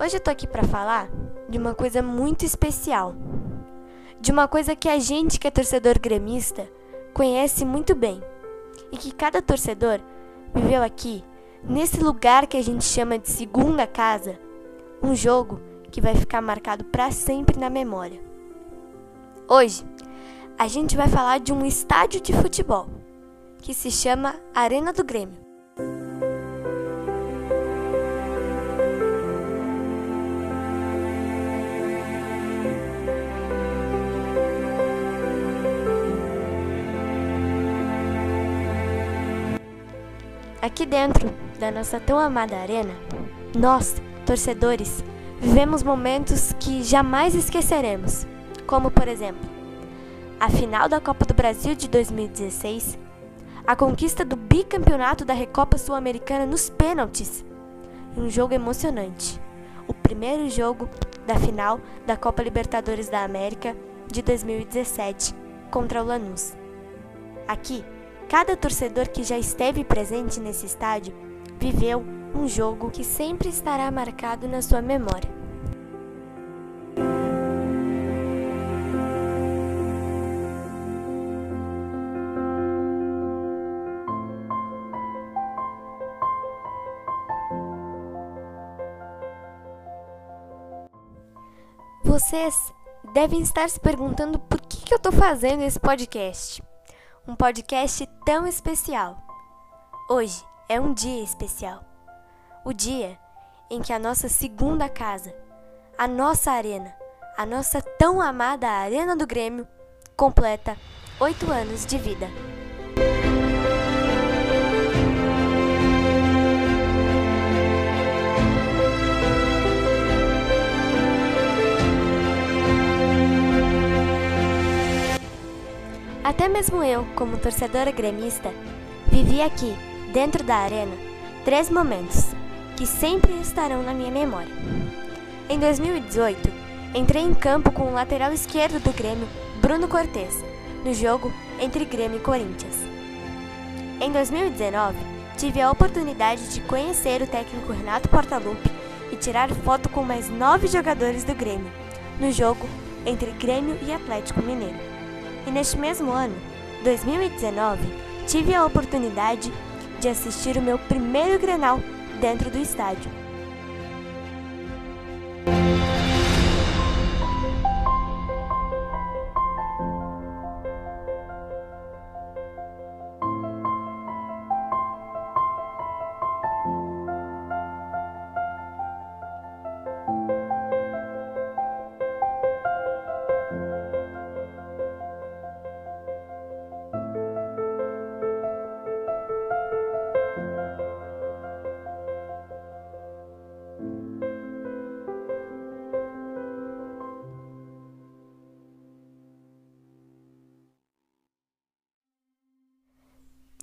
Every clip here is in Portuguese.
Hoje eu tô aqui para falar de uma coisa muito especial. De uma coisa que a gente que é torcedor gremista conhece muito bem e que cada torcedor viveu aqui, nesse lugar que a gente chama de segunda casa, um jogo que vai ficar marcado para sempre na memória. Hoje, a gente vai falar de um estádio de futebol que se chama Arena do Grêmio. Aqui dentro da nossa tão amada arena, nós, torcedores, vivemos momentos que jamais esqueceremos, como por exemplo, a final da Copa do Brasil de 2016, a conquista do bicampeonato da Recopa Sul-Americana nos pênaltis, um jogo emocionante, o primeiro jogo da final da Copa Libertadores da América de 2017 contra o Lanús. Aqui, Cada torcedor que já esteve presente nesse estádio viveu um jogo que sempre estará marcado na sua memória. Vocês devem estar se perguntando por que, que eu estou fazendo esse podcast um podcast tão especial. Hoje é um dia especial. O dia em que a nossa segunda casa, a nossa arena, a nossa tão amada Arena do Grêmio, completa oito anos de vida. Até mesmo eu, como torcedora gremista, vivi aqui, dentro da arena, três momentos que sempre estarão na minha memória. Em 2018, entrei em campo com o lateral esquerdo do Grêmio, Bruno Cortes, no jogo entre Grêmio e Corinthians. Em 2019, tive a oportunidade de conhecer o técnico Renato Portaluppi e tirar foto com mais nove jogadores do Grêmio, no jogo entre Grêmio e Atlético Mineiro. E neste mesmo ano, 2019, tive a oportunidade de assistir o meu primeiro Grenal dentro do estádio.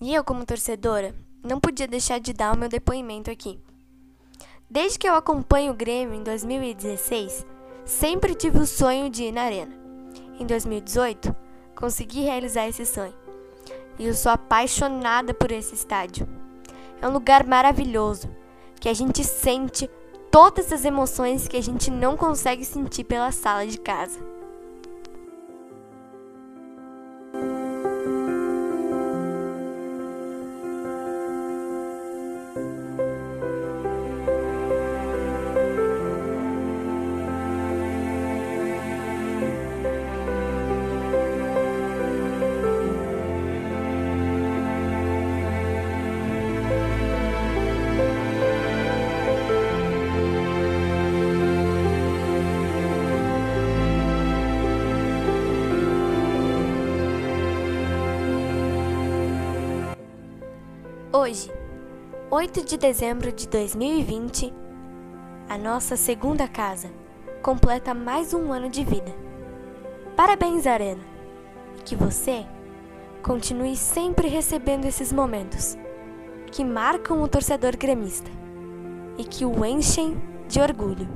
E eu, como torcedora, não podia deixar de dar o meu depoimento aqui. Desde que eu acompanho o Grêmio em 2016, sempre tive o sonho de ir na Arena. Em 2018, consegui realizar esse sonho. E eu sou apaixonada por esse estádio. É um lugar maravilhoso, que a gente sente todas as emoções que a gente não consegue sentir pela sala de casa. Hoje, 8 de dezembro de 2020, a nossa segunda casa completa mais um ano de vida. Parabéns, Arena! Que você continue sempre recebendo esses momentos que marcam o torcedor gremista e que o enchem de orgulho.